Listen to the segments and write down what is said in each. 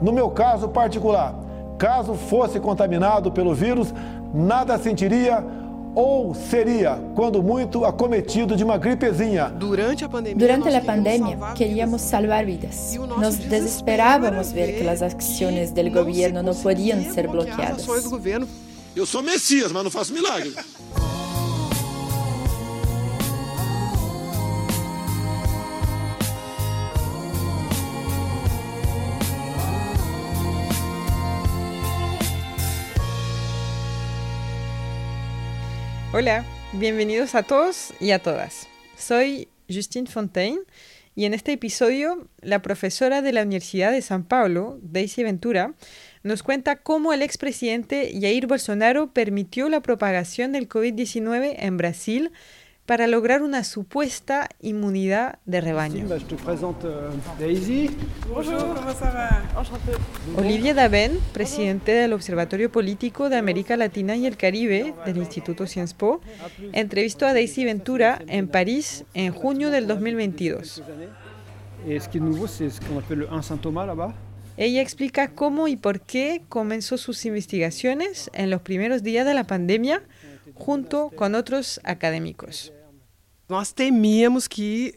No meu caso particular, caso fosse contaminado pelo vírus, nada sentiria ou seria, quando muito, acometido de uma gripezinha. Durante a pandemia, Durante la pandemia queríamos salvar vidas. Nos desesperábamos ver que las acciones del gobierno no podían ser bloqueadas. Eu sou Messias, mas não faço milagre. Hola, bienvenidos a todos y a todas. Soy Justine Fontaine y en este episodio la profesora de la Universidad de San Paulo, Daisy Ventura, nos cuenta cómo el expresidente Jair Bolsonaro permitió la propagación del COVID-19 en Brasil para lograr una supuesta inmunidad de rebaño. Olivier Daven, presidente del Observatorio Político de América Latina y el Caribe del Instituto Sciences Po, entrevistó a Daisy Ventura en París en junio del 2022. Ella explica cómo y por qué comenzó sus investigaciones en los primeros días de la pandemia junto con otros académicos. Nós temíamos que,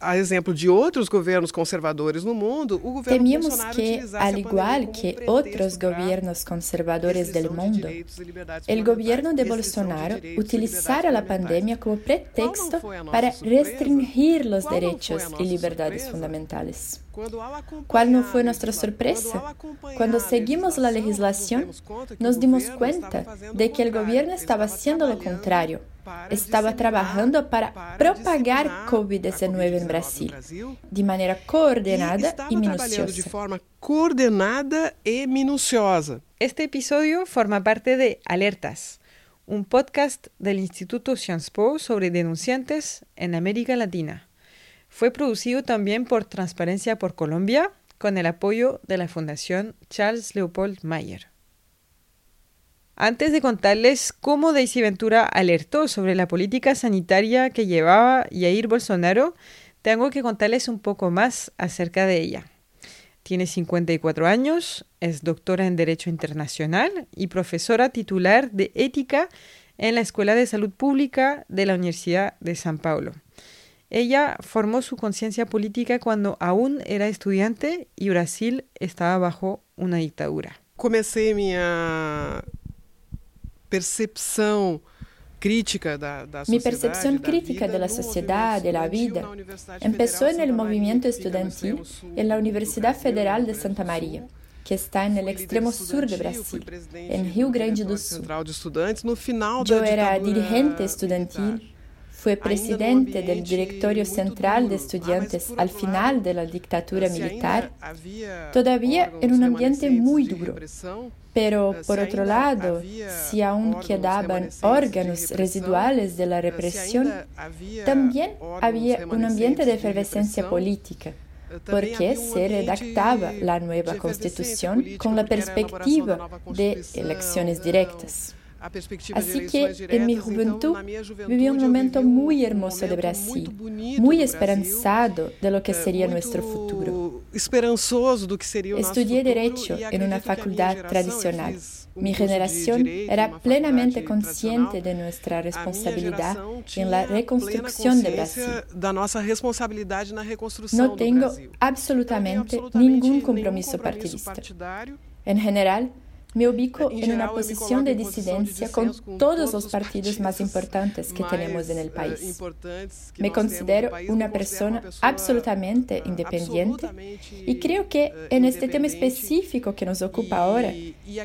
a exemplo de outros governos conservadores no mundo, o governo Temíamos Bolsonaro que, utilizasse al a igual pandemia que como pretexto otros para gobiernos conservadores del restrição de mundo, direitos e liberdades el fundamentais, gobierno de restrição Bolsonaro direitos e utilizara liberdades la fundamentais. pandemia como pretexto ¿Cuál no fue a nuestra para sorpresa? restringir los ¿Cuál no derechos fue a y nuestra libertades sorpresa? fundamentales. Quando, ao acompanhar ¿Cuál no a fue nuestra legisla- sorpresa? quando, ao acompanhar Cuando a seguimos la legislação, legislación, nos demos conta que nos o dimos governo cuenta estava fazendo de o que el contrário, gobierno ele estaba haciendo lo trabalhando contrario. Disseminar, trabajando para propagar disseminar a COVID-19 en no Brasil de manera e coordenada estava y trabalhando de minuciosa. forma coordenada e minuciosa. Este episodio forma parte de Alertas, un podcast del Instituto Sciences Po sobre denunciantes en América Latina. Fue producido también por Transparencia por Colombia con el apoyo de la Fundación Charles Leopold Mayer. Antes de contarles cómo Daisy Ventura alertó sobre la política sanitaria que llevaba Jair Bolsonaro, tengo que contarles un poco más acerca de ella. Tiene 54 años, es doctora en Derecho Internacional y profesora titular de Ética en la Escuela de Salud Pública de la Universidad de San Paulo. Ella formó su conciencia política cuando aún era estudiante y Brasil estaba bajo una dictadura. Comecei minha percepção crítica da, da Mi sociedade, percepción da crítica vida de la no sociedad, de la movimento vida, estudantil na Universidade empezó Federal en el Santa Maria, movimiento que fica no estudantil extremo sul en la do Universidad Brasil, Federal no de Rio Grande Santa do María, Sul. que está en el Fui extremo líder sur de estudantil, fui Brasil, presidente en Rio Grande do diretor Sul. Central de Estudantes no final Yo da era ditadura dirigente estudiantil, militar. Fue presidente del directorio central de estudiantes al final de la dictadura militar, todavía en un ambiente muy duro. Pero Eh, por otro lado, si aún quedaban órganos residuales de la eh, si represión, también había un ambiente de efervescencia política, eh, porque se redactaba la nueva constitución con la perspectiva de elecciones directas. Así que en mi juventud viví un momento um- muy hermoso de Brasil, muy esperanzado de lo que eh, sería nuestro futuro. Estudié futuro, Derecho e en una facultad tradicional. um Mi generación era plenamente consciente de nuestra responsabilidad en la reconstrucción de Brasil. No tengo absolutamente ningún compromiso partidista. En general, me ubico En una posición de disidencia con todos los os partidos más importantes que tenemos en el eh, país. Me considero una persona absolutamente eh, independiente y creo que eh, en este tema específico que nos ocupa ahora,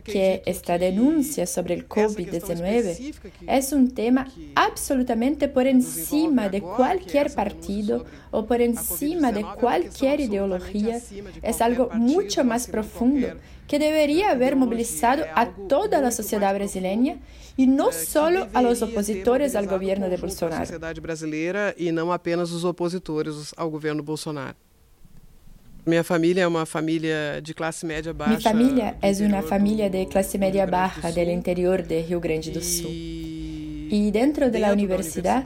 que esta denuncia sobre el essa questão COVID-19 específica que es un tema absolutamente por encima de cualquier partido o por encima de Covid-19 é uma questão cualquier ideología, es algo mucho más profundo que debería haber ideología. movilizado É a algo toda la muito sociedad mais brasileña y no eh, que solo a los deveria ter opositores al mobilizado o gobierno de conjunto da Bolsonaro. sociedade brasileira e não apenas os opositores ao governo Bolsonaro. Minha família é uma família de classe média baixa. Mi familia do es una interior familia do- de clase do media Rio Grande do baja del Sul. interior de Rio Grande do Sul. E Y dentro de la universidad,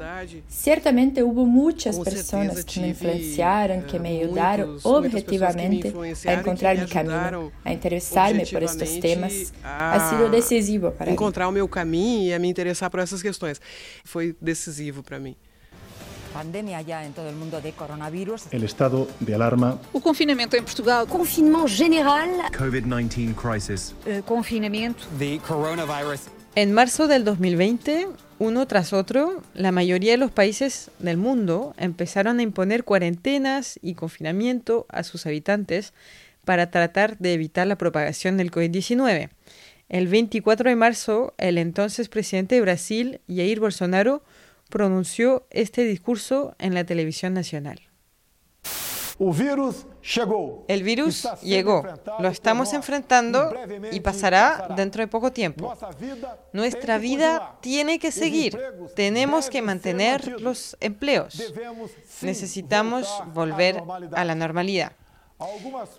ciertamente hubo muchas personas que me influenciaron, que me ayudaron objetivamente a encontrar mi camino, a interesarme por estos temas. Ha sido decisivo para encontrar o meu caminho e a me interessar por essas questões. Foi decisivo para mim. Pandemia ya en todo el mundo de coronavirus. El estado de alarma. O confinamento em Portugal. Confinement general. COVID-19 crisis. Uh, confinamiento. The coronavirus. En marzo del 2020, uno tras otro, la mayoría de los países del mundo empezaron a imponer cuarentenas y confinamiento a sus habitantes para tratar de evitar la propagación del COVID-19. El 24 de marzo, el entonces presidente de Brasil, Jair Bolsonaro, pronunció este discurso en la televisión nacional. El virus llegó, lo estamos enfrentando y pasará dentro de poco tiempo. Nuestra vida tiene que seguir, tenemos que mantener los empleos, necesitamos volver a la normalidad.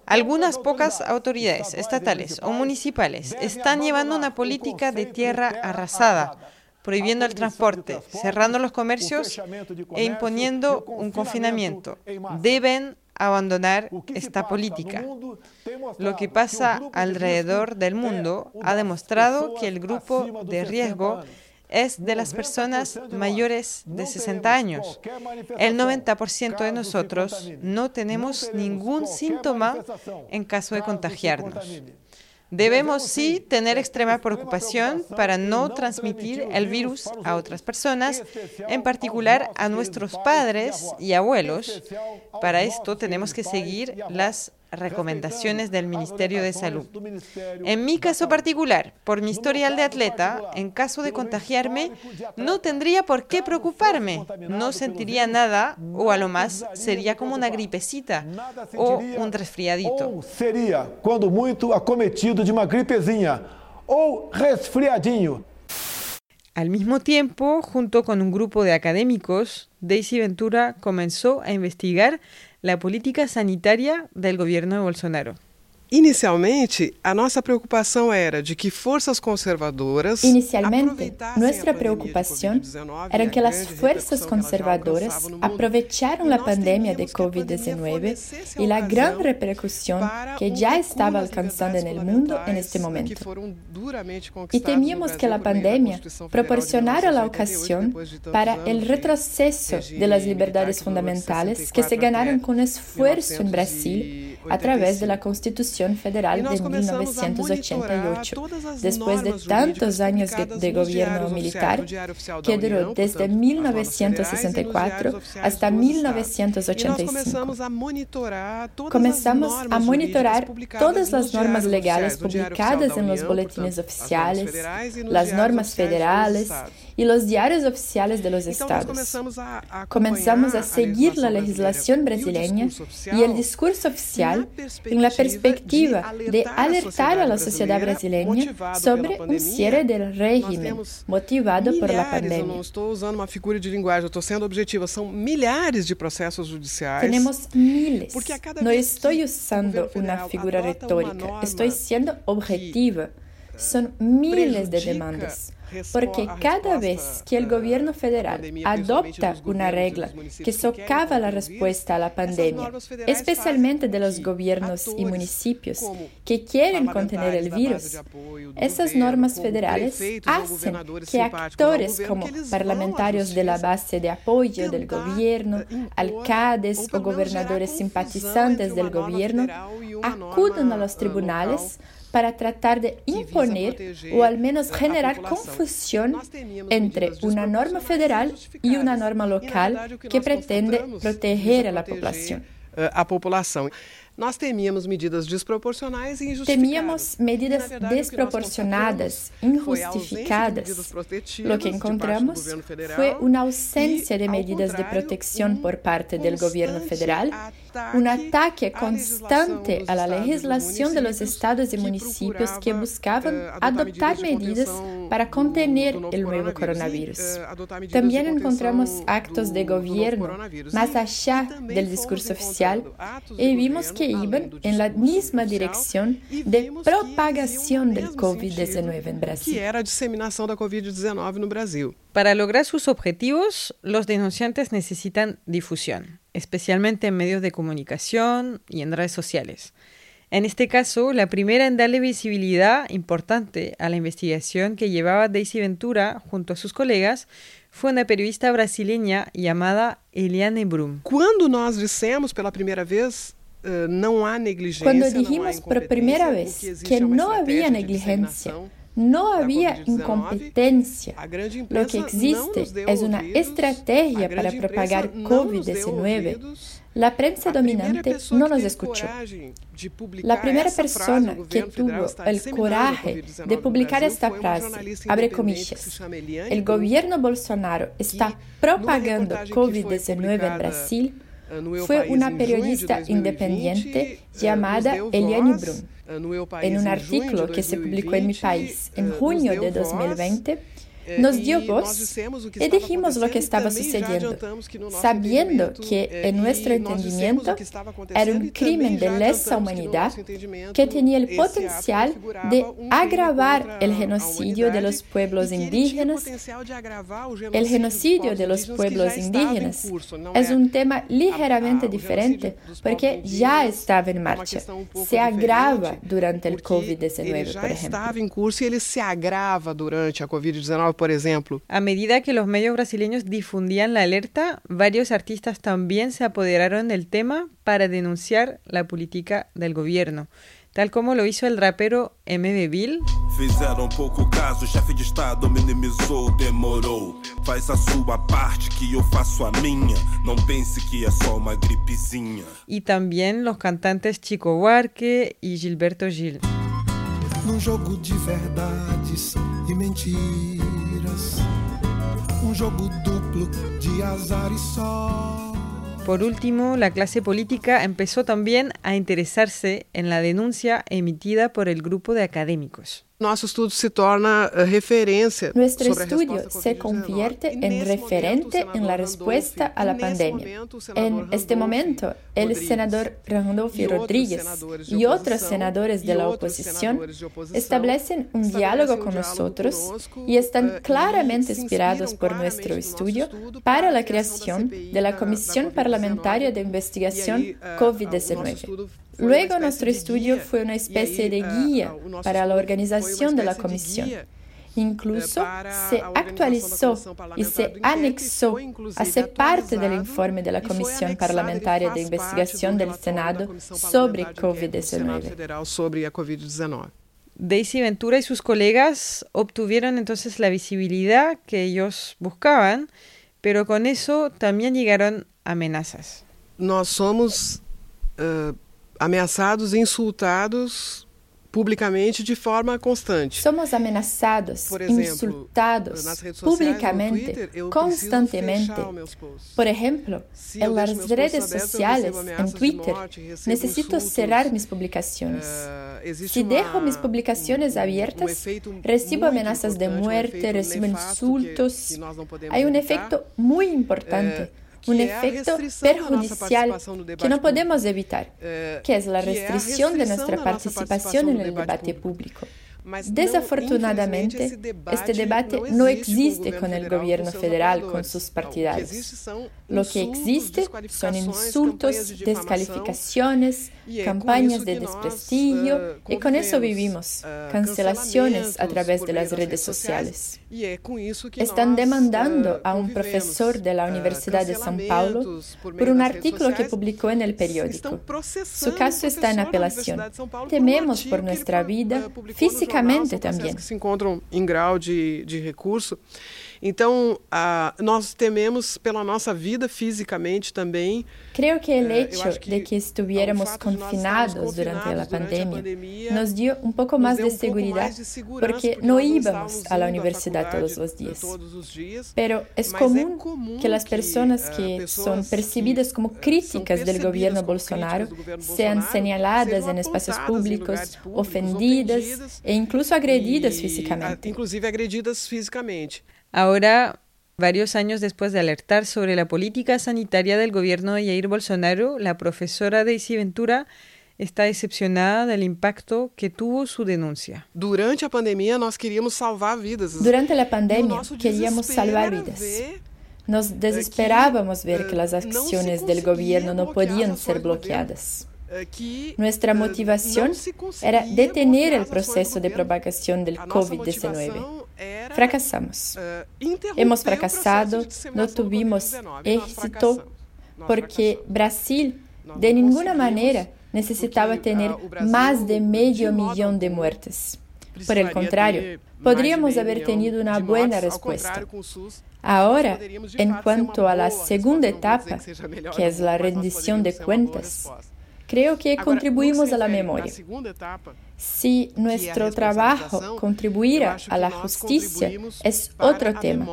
Algunas pocas autoridades estatales o municipales están llevando una política de tierra arrasada, prohibiendo el transporte, cerrando los comercios e imponiendo un confinamiento. Deben abandonar esta política. Lo que pasa alrededor del mundo ha demostrado que el grupo de riesgo es de las personas mayores de 60 años. El 90% de nosotros no tenemos ningún síntoma en caso de contagiarnos. Debemos sí tener extrema preocupación para no transmitir el virus a otras personas, en particular a nuestros padres y abuelos. Para esto tenemos que seguir las recomendaciones del Ministerio de Salud. En mi caso particular, por mi historial de atleta, en caso de contagiarme, no tendría por qué preocuparme. No sentiría nada o a lo más sería como una gripecita o un resfriadito. Sería, cuando mucho, acometido de una gripezinha o resfriadinho. Al mismo tiempo, junto con un grupo de académicos, Daisy Ventura comenzó a investigar la política sanitaria del gobierno de Bolsonaro. Inicialmente, a nossa preocupação era de que forças conservadoras Inicialmente, nuestra preocupación era que las fuerzas conservadoras aprovecharon la pandemia de COVID-19 y la gran repercusión que ya estaba alcanzando en el mundo en este momento. Y temíamos que la pandemia proporcionara la ocasión para el retroceso de las libertades fundamentales que se ganaron con esfuerzo en Brasil a través de la Constitución Federal de 1988, después de tantos años de gobierno militar que duró desde 1964 hasta 1985. Comenzamos a monitorar todas las normas legales publicadas en los boletines oficiales, las normas federales y los diarios oficiales de los estados. Comenzamos a seguir la legislación brasileña y el discurso oficial en la perspectiva de alertar a la sociedad brasileña sobre un cierre del régimen motivado por la pandemia. Não estou usando uma figura de linguagem, estou sendo objetiva. São milhares de processos judiciais. Tenemos miles. No estoy usando una figura retórica, estoy siendo objetiva. Son miles de demandas porque cada vez que el gobierno federal adopta una regla que socava la respuesta a la pandemia, especialmente de los gobiernos y municipios que quieren contener el virus, esas normas federales hacen que actores como parlamentarios de la base de apoyo del gobierno, alcaldes o gobernadores simpatizantes del gobierno acudan a los tribunales para tratar de imponer o al menos generar confusión entre una norma federal y una norma local que pretende proteger a la población. Eh, a população. Nós temíamos medidas desproporcionais e injustificadas. Temíamos medidas desproporcionadas, injustificadas. Lo que encontramos fue una ausencia de medidas de protección por parte del gobierno federal, un ataque constante a la legislación de los estados y municipios que buscaban eh, adoptar medidas para contener el nuevo coronavirus. Eh, También encontramos actos de gobierno más allá del discurso oficial y vimos que que iban en la misma dirección de propagación del COVID-19 en Brasil. Que era a disseminação da COVID-19 no Brasil. Para lograr sus objetivos, los denunciantes necesitan difusión, especialmente en medios de comunicación y en redes sociales. En este caso, la primera en darle visibilidad importante a la investigación que llevaba Daisy Ventura junto a sus colegas fue una periodista brasileña llamada Eliane Brum. Cuando nós dissemos pela primeira vez não negligência, Cuando dijimos por primera vez que no había negligencia, no había incompetencia. Lo que existe es una estrategia para propagar COVID-19 la prensa dominante no nos escuchó. La primera persona que tuvo el coraje de publicar esta frase, abre comillas, el gobierno Bolsonaro está propagando COVID-19 en Brasil, fue una periodista independiente llamada Eliane Brum. En un artículo que se publicó en mi país en junio de 2020, nos dio voz y dijimos lo que estaba sucediendo, sabiendo que en nuestro entendimiento era un crimen de lesa humanidad que tenía el potencial de agravar el genocidio de los pueblos indígenas. El genocidio de los pueblos indígenas es un tema ligeramente diferente porque ya estaba en marcha. Se agrava durante el COVID-19, por ejemplo. Estaba en curso y él se agrava durante a COVID-19 por ejemplo. A medida que los medios brasileños difundían la alerta, varios artistas también se apoderaron del tema para denunciar la política del gobierno. Tal como lo hizo el rapero MB Bill. Fizeram pouco caso, chefe de estado minimizou, demorou. Faz a sua parte que eu faço a minha. Não pense que é só uma gripezinha. Y también los cantantes Chico Buarque y Gilberto Gil. Num jogo de verdades e mentiras. Por último, la clase política empezó también a interesarse en la denuncia emitida por el grupo de académicos. Nuestro estudio se torna uh, referencia. Nuestro estudio se convierte en referente en la respuesta a la pandemia. En este momento, el senador Randolfo Rodríguez y otros senadores de la oposición establecen un diálogo con nosotros y están claramente inspirados por nuestro estudio para la creación de la Comisión Parlamentaria de Investigación COVID-19. Luego nuestro estudio fue una especie de guía para la organización de la comisión. Incluso se actualizó y se anexó, hace parte del informe de la Comisión Parlamentaria de Investigación del Senado sobre COVID-19. Daisy Ventura y sus colegas obtuvieron entonces la visibilidad que ellos buscaban, pero con eso también llegaron amenazas. Nós somos uh, ameaçados e insultados publicamente de forma constante. Somos ameaçados, Por exemplo, insultados publicamente, Twitter, constantemente. Por ejemplo, en las redes sociales, en Twitter, necesito cerrar mis publicaciones. Uh, si dejo mis publicaciones abiertas, um recibo amenazas de muerte, recibo insultos. Hay un efecto muy importante. Uh, un efecto perjudicial que no podemos evitar, que es la restricción de nuestra participación en el debate público. Desafortunadamente, este debate no existe con el gobierno federal, con sus partidarios. Lo que existe son insultos, descalificaciones, campañas de desprestigio y con eso vivimos, cancelaciones a través de las redes sociales. Están demandando a un profesor de la Universidad de São Paulo por un artículo que publicó en el periódico. Su caso está en apelación. Tememos por nuestra vida física também. que se encontram em grau de, de recurso. Então, nós tememos pela nossa vida fisicamente também. Creio que o hecho de que estuviéramos confinados durante a pandemia nos deu um pouco mais de segurança, porque não íbamos à universidade todos os dias. Pero é comum que as pessoas que são percebidas como críticas do governo Bolsonaro sejam señaladas em espaços públicos, ofendidas e incluso agredidas fisicamente. Inclusive agredidas fisicamente. Ahora Varios años después de alertar sobre la política sanitaria del gobierno de Jair Bolsonaro, la profesora Daisy Ventura está decepcionada del impacto que tuvo su denuncia. Durante la pandemia, nós queríamos salvar vidas. Durante la pandemia, queríamos salvar vidas. Nos desesperábamos ver que las acciones del gobierno no podían ser bloqueadas. Nuestra motivación era detener el proceso de propagación del COVID-19. Fracasamos. Hemos fracasado, no tuvimos éxito porque Brasil de ninguna manera necesitaba tener más de medio millón de muertes. Por el contrario, podríamos haber tenido una buena respuesta. Ahora, en cuanto a la segunda etapa, que es la rendición de cuentas, creo que contribuimos a la memoria. Si nuestro trabajo contribuyera a la justicia, es otro tema.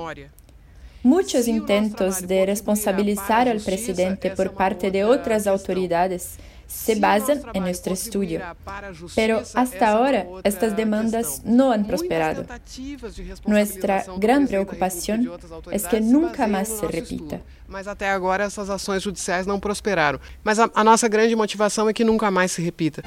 Muchos intentos de responsabilizar al presidente por parte de otras autoridades se basan en nuestro estudio. Pero hasta ahora estas demandas no han prosperado. Nuestra gran preocupación es que nunca más se repita. Mas até agora essas ações judiciais não prosperaram. Mas a, a nossa grande motivação é que nunca mais se repita.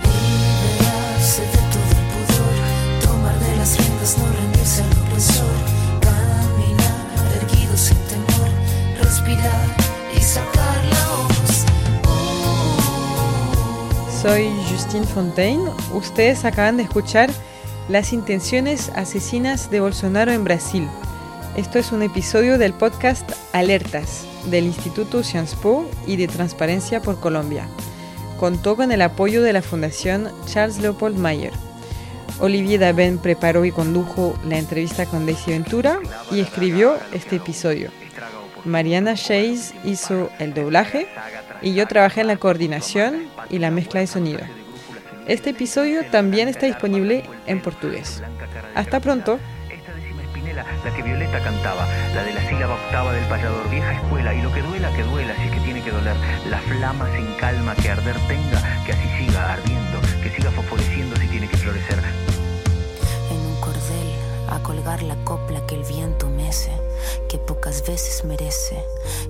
Soy Justine Fontaine. Ustedes acaban de escuchar Las intenciones asesinas de Bolsonaro en Brasil. Esto es un episodio del podcast Alertas del Instituto Sciences Po y de Transparencia por Colombia. Contó con el apoyo de la Fundación Charles Leopold Mayer. Olivier Daben preparó y condujo la entrevista con Daisy Ventura y escribió este episodio. Mariana Chase hizo el doblaje y yo trabajé en la coordinación y la mezcla de sonido. Este episodio también está disponible en portugués. Hasta pronto. Esta décima espinela, la que Violeta cantaba, la de la sílaba octava del payador, vieja escuela, y lo que duela, que duela, si es que tiene que doler, la flama sin calma que arder tenga, que así siga ardiendo, que siga fosforeciendo si tiene que florecer. Veces merece,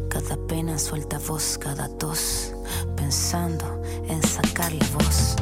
cada pena suelta voz, cada tos, pensando en sacar la voz.